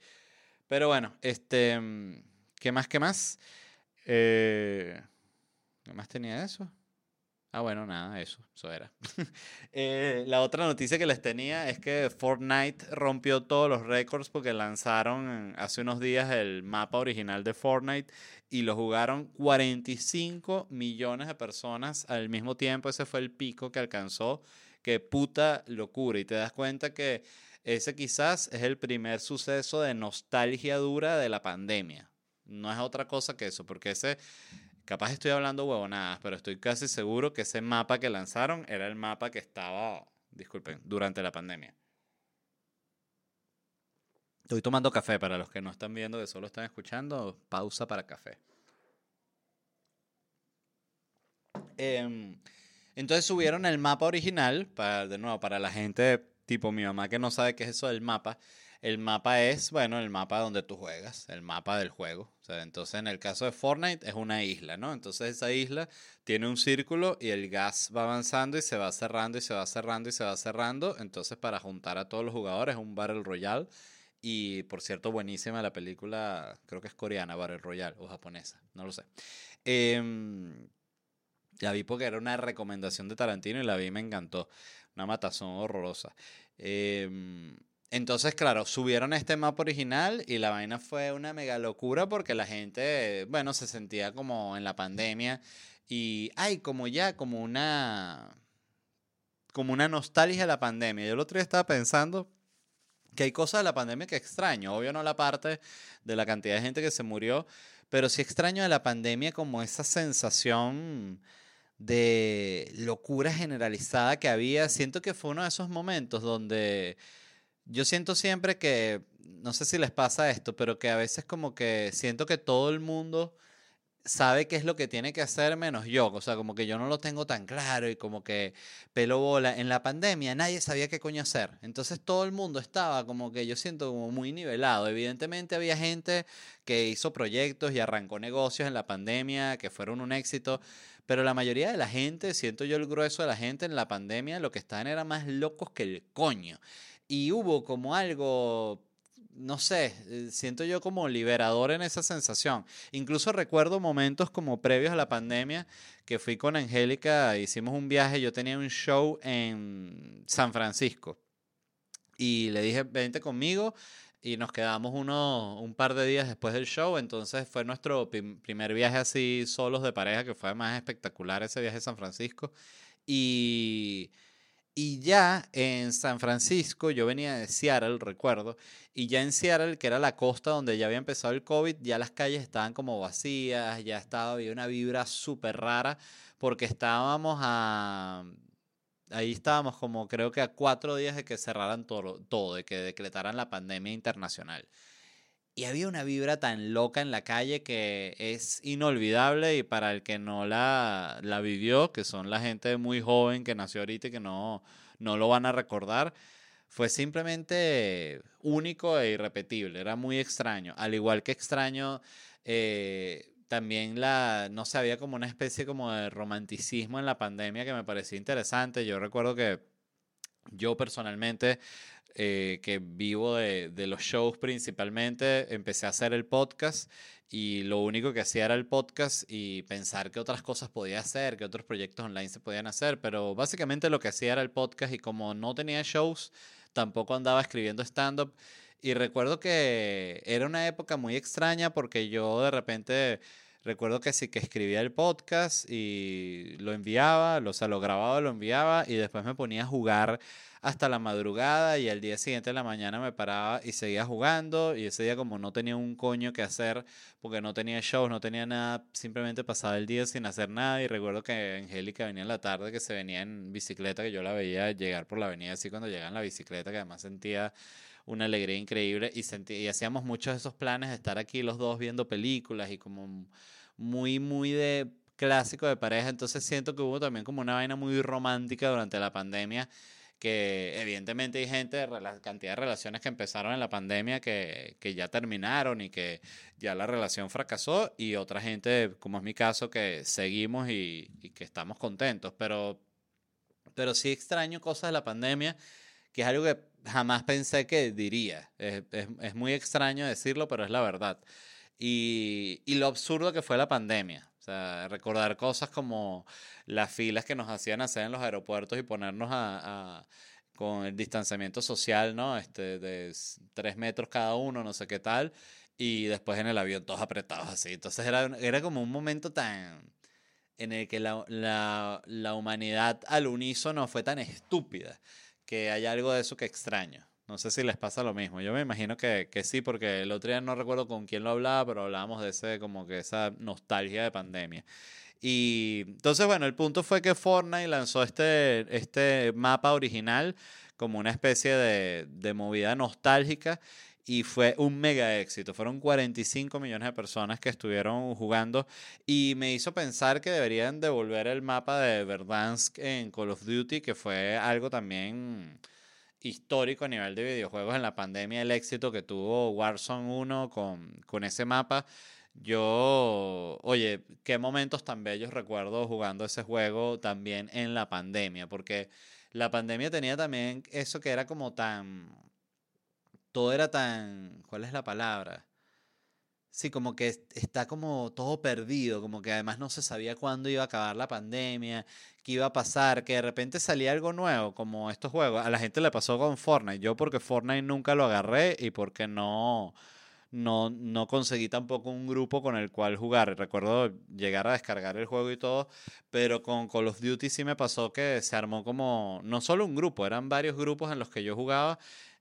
pero bueno, este mm, ¿Qué más? ¿Qué más? Eh, ¿Qué más tenía eso? Ah, bueno, nada, eso, eso era. Eh, la otra noticia que les tenía es que Fortnite rompió todos los récords porque lanzaron hace unos días el mapa original de Fortnite y lo jugaron 45 millones de personas al mismo tiempo. Ese fue el pico que alcanzó. Qué puta locura. Y te das cuenta que ese quizás es el primer suceso de nostalgia dura de la pandemia. No es otra cosa que eso, porque ese, capaz estoy hablando huevonadas, pero estoy casi seguro que ese mapa que lanzaron era el mapa que estaba, disculpen, durante la pandemia. Estoy tomando café para los que no están viendo, que solo están escuchando, pausa para café. Em, entonces subieron el mapa original, para, de nuevo, para la gente tipo mi mamá que no sabe qué es eso del mapa. El mapa es, bueno, el mapa donde tú juegas, el mapa del juego. O sea, entonces, en el caso de Fortnite es una isla, ¿no? Entonces, esa isla tiene un círculo y el gas va avanzando y se va cerrando y se va cerrando y se va cerrando. Entonces, para juntar a todos los jugadores, es un Battle Royale. Y, por cierto, buenísima la película, creo que es coreana, Battle Royale, o japonesa, no lo sé. Eh, la vi porque era una recomendación de Tarantino y la vi y me encantó. Una matazón horrorosa. Eh, entonces, claro, subieron este mapa original y la vaina fue una mega locura porque la gente, bueno, se sentía como en la pandemia y hay como ya, como una, como una nostalgia de la pandemia. Yo el otro día estaba pensando que hay cosas de la pandemia que extraño. Obvio no la parte de la cantidad de gente que se murió, pero sí extraño de la pandemia como esa sensación de locura generalizada que había. Siento que fue uno de esos momentos donde yo siento siempre que, no sé si les pasa esto, pero que a veces como que siento que todo el mundo sabe qué es lo que tiene que hacer menos yo. O sea, como que yo no lo tengo tan claro y como que pelo bola. En la pandemia nadie sabía qué coño hacer. Entonces todo el mundo estaba como que yo siento como muy nivelado. Evidentemente había gente que hizo proyectos y arrancó negocios en la pandemia que fueron un éxito. Pero la mayoría de la gente, siento yo el grueso de la gente en la pandemia, lo que estaban eran más locos que el coño y hubo como algo, no sé, eh, siento yo como liberador en esa sensación. Incluso recuerdo momentos como previos a la pandemia que fui con Angélica, hicimos un viaje, yo tenía un show en San Francisco y le dije, vente conmigo y nos quedamos uno, un par de días después del show, entonces fue nuestro primer viaje así solos de pareja, que fue más espectacular ese viaje a San Francisco. Y y ya en San Francisco, yo venía de Seattle, recuerdo, y ya en Seattle, que era la costa donde ya había empezado el COVID, ya las calles estaban como vacías, ya estaba, había una vibra súper rara, porque estábamos a... Ahí estábamos como creo que a cuatro días de que cerraran todo, todo de que decretaran la pandemia internacional. Y había una vibra tan loca en la calle que es inolvidable y para el que no la, la vivió, que son la gente muy joven que nació ahorita y que no, no lo van a recordar, fue simplemente único e irrepetible, era muy extraño. Al igual que extraño, eh, también la, no sé, había como una especie como de romanticismo en la pandemia que me parecía interesante. Yo recuerdo que yo personalmente eh, que vivo de, de, los shows principalmente, empecé a hacer el podcast y lo único que hacía era el podcast y pensar qué otras cosas podía hacer, qué otros proyectos online se podían hacer, pero básicamente lo que hacía era el podcast y como no tenía shows, tampoco andaba escribiendo stand-up. Y recuerdo que era una época muy extraña porque yo de repente Recuerdo que sí que escribía el podcast y lo enviaba, o sea, lo grababa, lo enviaba y después me ponía a jugar hasta la madrugada y al día siguiente de la mañana me paraba y seguía jugando y ese día como no tenía un coño que hacer porque no tenía shows, no tenía nada, simplemente pasaba el día sin hacer nada y recuerdo que Angélica venía en la tarde que se venía en bicicleta, que yo la veía llegar por la avenida así cuando llegaba en la bicicleta, que además sentía una alegría increíble y, y hacíamos muchos de esos planes de estar aquí los dos viendo películas y como muy, muy de clásico de pareja. Entonces siento que hubo también como una vaina muy romántica durante la pandemia que evidentemente hay gente, la cantidad de relaciones que empezaron en la pandemia que, que, ya terminaron y que ya la relación fracasó y otra gente, como es mi caso, que seguimos y, y que estamos contentos, pero, pero sí extraño cosas de la pandemia, que es algo que jamás pensé que diría. Es, es, es muy extraño decirlo, pero es la verdad. Y, y lo absurdo que fue la pandemia. O sea, recordar cosas como las filas que nos hacían hacer en los aeropuertos y ponernos a, a con el distanciamiento social, ¿no? Este, de tres metros cada uno, no sé qué tal. Y después en el avión todos apretados así. Entonces era, era como un momento tan... en el que la, la, la humanidad al unísono fue tan estúpida que hay algo de eso que extraño. No sé si les pasa lo mismo. Yo me imagino que, que, sí, porque el otro día no recuerdo con quién lo hablaba, pero hablábamos de ese, como que esa nostalgia de pandemia. Y entonces, bueno, el punto fue que Fortnite lanzó este, este mapa original como una especie de, de movida nostálgica y fue un mega éxito. Fueron 45 millones de personas que estuvieron jugando y me hizo pensar que deberían devolver el mapa de Verdansk en Call of Duty, que fue algo también histórico a nivel de videojuegos en la pandemia, el éxito que tuvo Warzone 1 con, con ese mapa. Yo, oye, qué momentos tan bellos recuerdo jugando ese juego también en la pandemia, porque la pandemia tenía también eso que era como tan, todo era tan, ¿cuál es la palabra? Sí, como que está como todo perdido, como que además no se sabía cuándo iba a acabar la pandemia, qué iba a pasar, que de repente salía algo nuevo, como estos juegos. A la gente le pasó con Fortnite, yo porque Fortnite nunca lo agarré y porque no, no, no conseguí tampoco un grupo con el cual jugar. Recuerdo llegar a descargar el juego y todo, pero con Call of Duty sí me pasó que se armó como, no solo un grupo, eran varios grupos en los que yo jugaba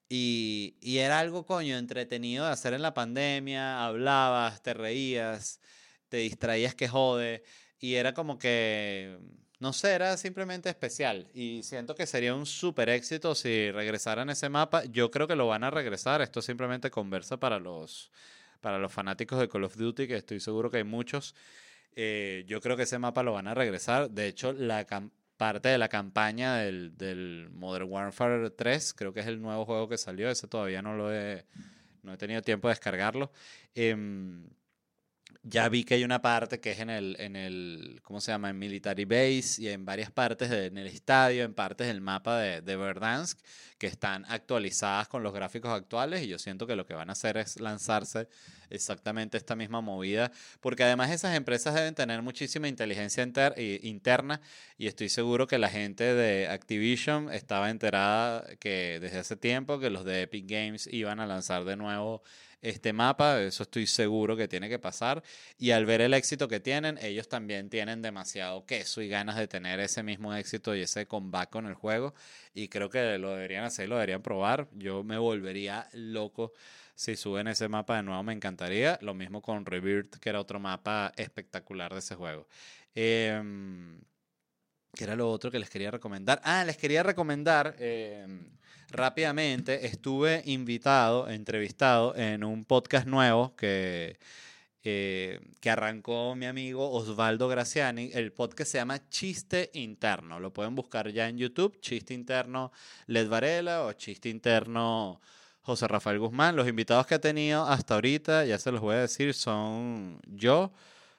y, era algo, coño, entretenido de hacer en la pandemia. Hablabas, te reías, te distraías que jode. Y era como que, no sé, era simplemente especial. Y siento que sería un súper éxito si regresaran ese mapa. Yo creo que lo van a regresar. Esto simplemente conversa para los, para los fanáticos de Call of Duty, que estoy seguro que hay muchos. Eh, yo creo que ese mapa lo van a regresar. De hecho, la campaña parte de la campaña del, del, Modern Warfare 3, creo que es el nuevo juego que salió, ese todavía no lo he, no he tenido tiempo de descargarlo. Eh, ya vi que hay una parte que es en el, en el, ¿cómo se llama? En Military Base y en varias partes de, en el estadio, en partes del mapa de, de Verdansk, que están actualizadas con los gráficos actuales y yo siento que lo que van a hacer es lanzarse exactamente esta misma movida, porque además esas empresas deben tener muchísima inteligencia inter, interna y estoy seguro que la gente de Activision estaba enterada que desde hace tiempo que los de Epic Games iban a lanzar de nuevo este mapa, eso estoy seguro que tiene que pasar. Y al ver el éxito que tienen, ellos también tienen demasiado queso y ganas de tener ese mismo éxito y ese comeback con el juego. Y creo que lo deberían hacer, lo deberían probar. Yo me volvería loco si suben ese mapa de nuevo, me encantaría. Lo mismo con Rebirth, que era otro mapa espectacular de ese juego. Eh, ¿Qué era lo otro que les quería recomendar? Ah, les quería recomendar. Eh, rápidamente, estuve invitado, entrevistado en un podcast nuevo que, eh, que arrancó mi amigo Osvaldo Graciani. El podcast se llama Chiste Interno. Lo pueden buscar ya en YouTube, Chiste Interno Led Varela o Chiste Interno José Rafael Guzmán. Los invitados que ha tenido hasta ahorita, ya se los voy a decir, son yo,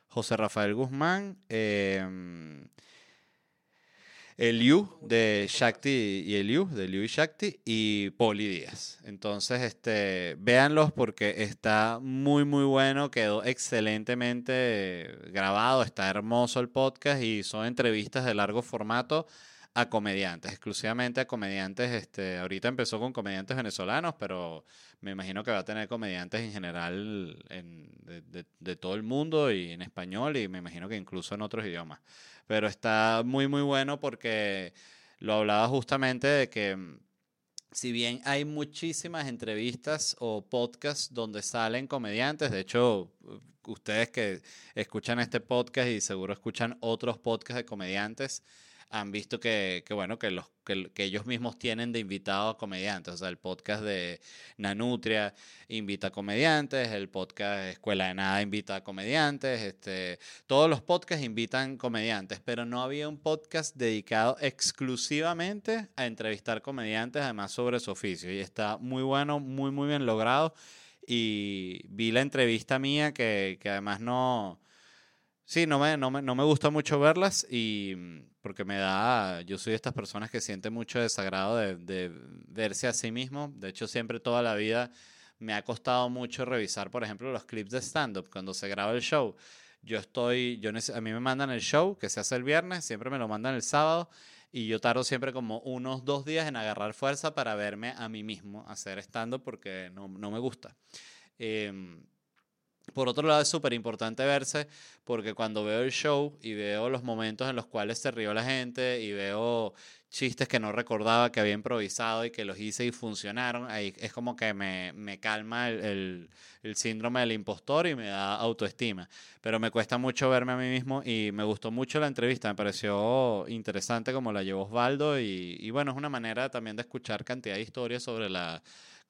José Rafael Guzmán. Eh, Eliu de Shakti y Eliu, de Eliu y Shakti, y Poli Díaz. Entonces, este, véanlos porque está muy, muy bueno, quedó excelentemente grabado, está hermoso el podcast y son entrevistas de largo formato a comediantes, exclusivamente a comediantes. Este, ahorita empezó con comediantes venezolanos, pero me imagino que va a tener comediantes en general en, de, de, todo el mundo y en español y me imagino que incluso en otros idiomas. Pero está muy, muy bueno porque lo hablaba justamente de que mm, si bien hay muchísimas entrevistas o podcasts donde salen comediantes, de hecho, ustedes que escuchan este podcast y seguro escuchan otros podcasts de comediantes, han visto que, que bueno, que, los, que, ellos mismos tienen de invitados comediantes. O sea, el podcast de Nanutria invita a comediantes, el podcast Escuela de Nada invita a comediantes, este, todos los podcasts invitan comediantes, pero no había un podcast dedicado exclusivamente a entrevistar comediantes, además sobre su oficio. Y está muy bueno, muy, muy bien logrado. Y vi la entrevista mía que, que además no Sí, no me, no me, no me gusta mucho verlas y mm, porque me da, yo soy de estas personas que sienten mucho desagrado de, de verse a sí mismo. De hecho, siempre toda la vida me ha costado mucho revisar, por ejemplo, los clips de stand-up cuando se graba el show. Yo estoy, yo a mí me mandan el show que se hace el viernes, siempre me lo mandan el sábado y yo tardo siempre como unos dos días en agarrar fuerza para verme a mí mismo hacer stand-up porque no, no me gusta. Eh, por otro lado, es súper importante verse porque cuando veo el show y veo los momentos en los cuales se rió la gente y veo chistes que no recordaba que había improvisado y que los hice y funcionaron, ahí es como que me, me calma el, el, el, síndrome del impostor y me da autoestima. Pero me cuesta mucho verme a mí mismo y me gustó mucho la entrevista, me pareció interesante como la llevó Osvaldo y, y bueno, es una manera también de escuchar cantidad de historias sobre la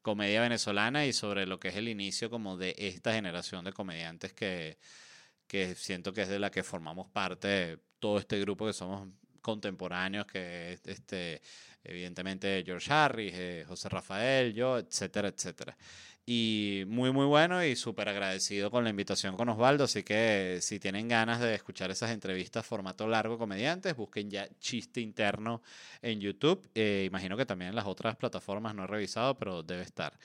comedia venezolana y sobre lo que es el inicio como de esta generación de comediantes que, que siento que es de la que formamos parte todo este grupo que somos contemporáneos, que es este, evidentemente George Harris, eh, José Rafael, yo, etcétera, etcétera. Y muy, muy bueno y súper agradecido con la invitación con Osvaldo. Así que si tienen ganas de escuchar esas entrevistas formato largo comediantes, busquen ya Chiste Interno en YouTube. Eh, imagino que también en las otras plataformas no he revisado, pero debe estar.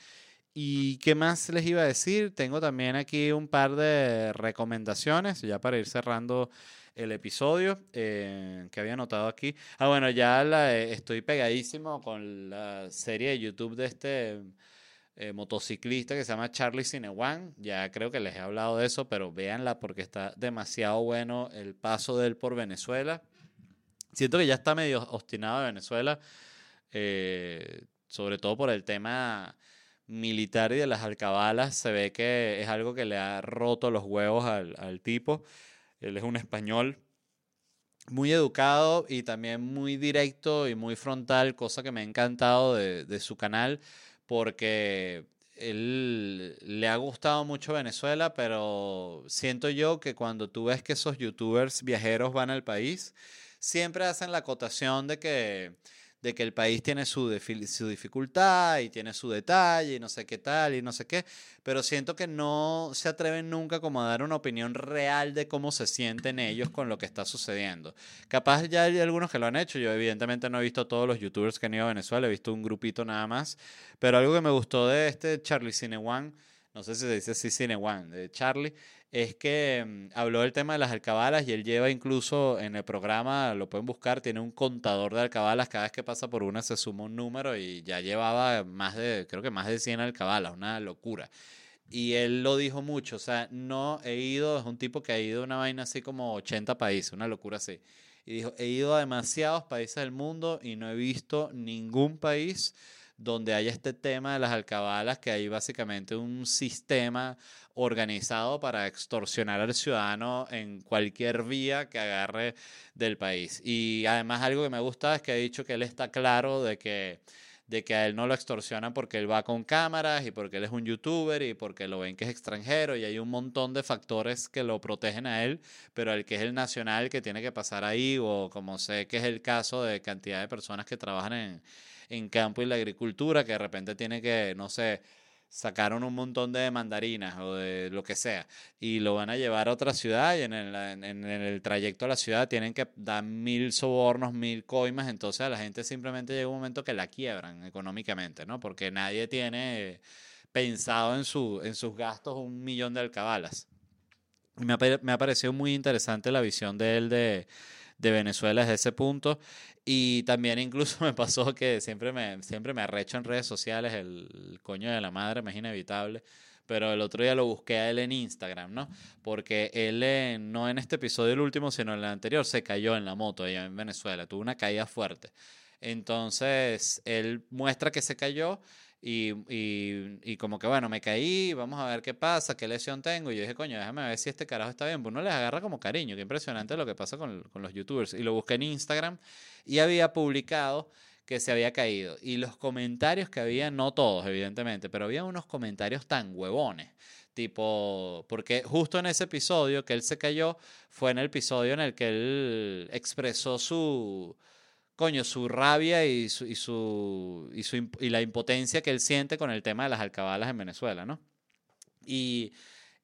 ¿Y qué más les iba a decir? Tengo también aquí un par de recomendaciones, ya para ir cerrando el episodio eh, que había anotado aquí. Ah, bueno, ya la, estoy pegadísimo con la serie de YouTube de este eh, motociclista que se llama Charlie Cinewan. Ya creo que les he hablado de eso, pero véanla porque está demasiado bueno el paso de él por Venezuela. Siento que ya está medio obstinado de Venezuela, eh, sobre todo por el tema militar y de las alcabalas. Se ve que es algo que le ha roto los huevos al, al tipo. Él es un español muy educado y también muy directo y muy frontal, cosa que me ha encantado de, su canal porque él le ha gustado mucho Venezuela, pero siento yo que cuando tú ves que esos youtubers viajeros van al país, siempre hacen la acotación de que de que el país tiene su, dificultad y tiene su detalle y no sé qué tal y no sé qué, pero siento que no se atreven nunca como a dar una opinión real de cómo se sienten ellos con lo que está sucediendo. Capaz ya hay algunos que lo han hecho, yo evidentemente no he visto todos los youtubers que han ido a Venezuela, he visto un grupito nada más, pero algo que me gustó de este Charlie Cine One, no sé si se dice así Cine One, de Charlie, es que mm, habló del tema de las alcabalas y él lleva incluso en el programa, lo pueden buscar, tiene un contador de alcabalas, cada vez que pasa por una se suma un número y ya llevaba más de, creo que más de 100 alcabalas, una locura. Y él lo dijo mucho, o sea, no he ido, es un tipo que ha ido a una vaina así como 80 países, una locura así. Y dijo, he ido a demasiados países del mundo y no he visto ningún país donde haya este tema de las alcabalas, que hay básicamente un sistema organizado para extorsionar al ciudadano en cualquier vía que agarre del país. Y además algo que me gusta es que ha dicho que él está claro de que de que a él no lo extorsionan porque él va con cámaras y porque él es un youtuber y porque lo ven que es extranjero y hay un montón de factores que lo protegen a él, pero el que es el nacional que tiene que pasar ahí o como sé que es el caso de cantidad de personas que trabajan en, en campo y la agricultura que de repente tiene que, no sé, sacaron un montón de mandarinas o de lo que sea y lo van a llevar a otra ciudad y en el, en, el trayecto a la ciudad tienen que dar mil sobornos, mil coimas, entonces a la gente simplemente llega un momento que la quiebran económicamente, ¿no? Porque nadie tiene pensado en, su, en sus gastos un millón de alcabalas. Me me ha parecido muy interesante la visión de él de de Venezuela desde ese punto. Y también incluso me pasó que siempre me, siempre me arrecho en redes sociales el, coño de la madre, me es inevitable. Pero el otro día lo busqué a él en Instagram, ¿no? Porque él, no en este episodio el último, sino en el anterior, se cayó en la moto allá en Venezuela. Tuvo una caída fuerte. Entonces, él muestra que se cayó y, y, como que, bueno, me caí, vamos a ver qué pasa, qué lesión tengo. Y yo dije, coño, déjame ver si este carajo está bien. Pues uno les agarra como cariño, qué impresionante lo que pasa con, con los youtubers. Y lo busqué en Instagram y había publicado que se había caído. Y los comentarios que había, no todos, evidentemente, pero había unos comentarios tan huevones. Tipo, porque justo en ese episodio que él se cayó, fue en el episodio en el que él expresó su, coño, su rabia y, su, y, su, y, su, y la impotencia que él siente con el tema de las alcabalas en Venezuela, ¿no? Y,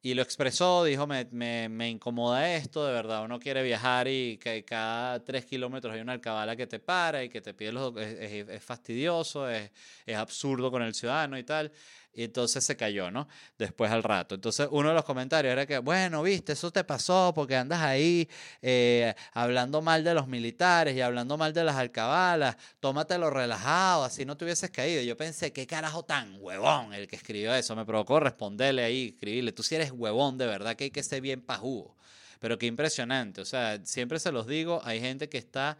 y lo expresó, dijo, me, me, me, incomoda esto, de verdad, uno quiere viajar y que cada tres kilómetros hay una alcabala que te para y que te pide los... Es, es, es fastidioso, es, es absurdo con el ciudadano y tal. Y entonces se cayó, ¿no? Después al rato. Entonces uno de los comentarios era que, bueno, viste, eso te pasó porque andas ahí eh, hablando mal de los militares y hablando mal de las alcabalas, tómatelo relajado, así no te hubieses caído. Yo pensé, qué carajo tan huevón el que escribió eso. Me provocó responderle ahí, escribirle, tú si eres huevón de verdad que hay que ser bien pajugo. Pero qué impresionante, o sea, siempre se los digo, hay gente que está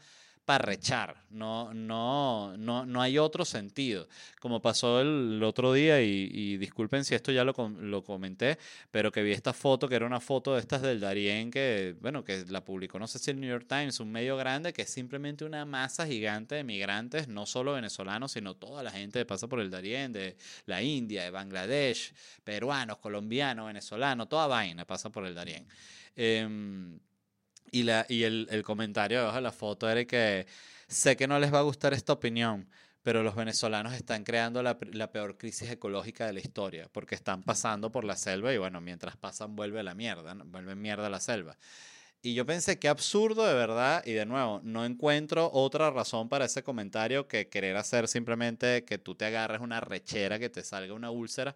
para rechar, no, no, no, no hay otro sentido. Como pasó el, otro día, y, disculpen si esto ya lo, lo, comenté, pero que vi esta foto, que era una foto de estas del Darién, que, bueno, que la publicó, no sé si el New York Times, un medio grande, que es simplemente una masa gigante de migrantes, no solo venezolanos, sino toda la gente que pasa por el Darién, de la India, de Bangladesh, peruanos, colombianos, venezolanos, toda vaina pasa por el Darién. Em, y, la, y el, el comentario de la foto era que sé que no les va a gustar esta opinión, pero los venezolanos están creando la, la, peor crisis ecológica de la historia, porque están pasando por la selva y bueno, mientras pasan vuelve la mierda, vuelve mierda la selva. Y yo pensé que absurdo de verdad, y de nuevo, no encuentro otra razón para ese comentario que querer hacer simplemente que tú te agarres una rechera, que te salga una úlcera,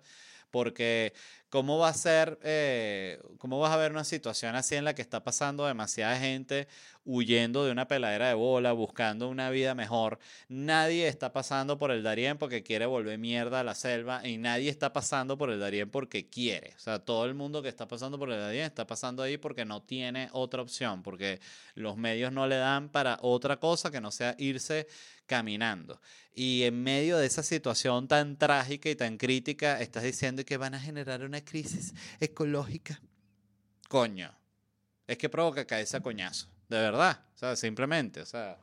porque ¿cómo va a ser, eh, cómo vas a ver una situación así en la que está pasando demasiada gente huyendo de una peladera de bola, buscando una vida mejor? Nadie está pasando por el Darién porque quiere volver mierda a la selva y nadie está pasando por el Darién porque quiere. O sea, todo el mundo que está pasando por el Darién está pasando ahí porque no tiene otra opción, porque los medios no le dan para otra cosa que no sea irse caminando. Y en medio de esa situación tan trágica y tan crítica, estás diciendo que van a generar una crisis ecológica. Coño. Es que provoca caerse a coñazo. De verdad. O sea, simplemente. O sea,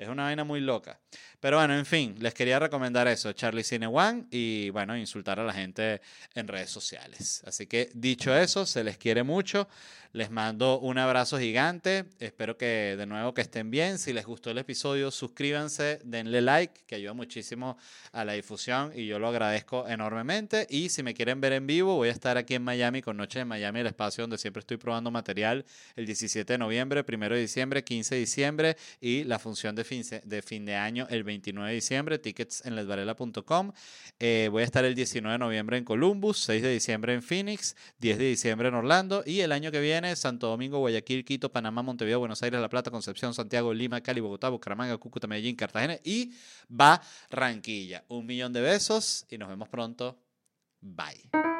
es una vaina muy loca. Pero bueno, en fin, les quería recomendar eso, Charlie Cine One, y bueno, insultar a la gente en redes sociales. Así que dicho eso, se les quiere mucho. Les mando un abrazo gigante. Espero que de nuevo que estén bien. Si les gustó el episodio, suscríbanse, denle like, que ayuda muchísimo a la difusión y yo lo agradezco enormemente. Y si me quieren ver en vivo, voy a estar aquí en Miami con Noche de Miami, el espacio donde siempre estoy probando material el 17 de noviembre, 1 de diciembre, 15 de diciembre y la función de fin de, fin de año el 29 de diciembre, tickets en lesvarela.com. Eh, voy a estar el 19 de noviembre en Columbus, 6 de diciembre en Phoenix, 10 de diciembre en Orlando y el año que viene Santo Domingo, Guayaquil, Quito, Panamá, Montevideo, Buenos Aires, La Plata, Concepción, Santiago, Lima, Cali, Bogotá, Bucaramanga, Cúcuta, Medellín, Cartagena y Barranquilla. Un millón de besos y nos vemos pronto. Bye.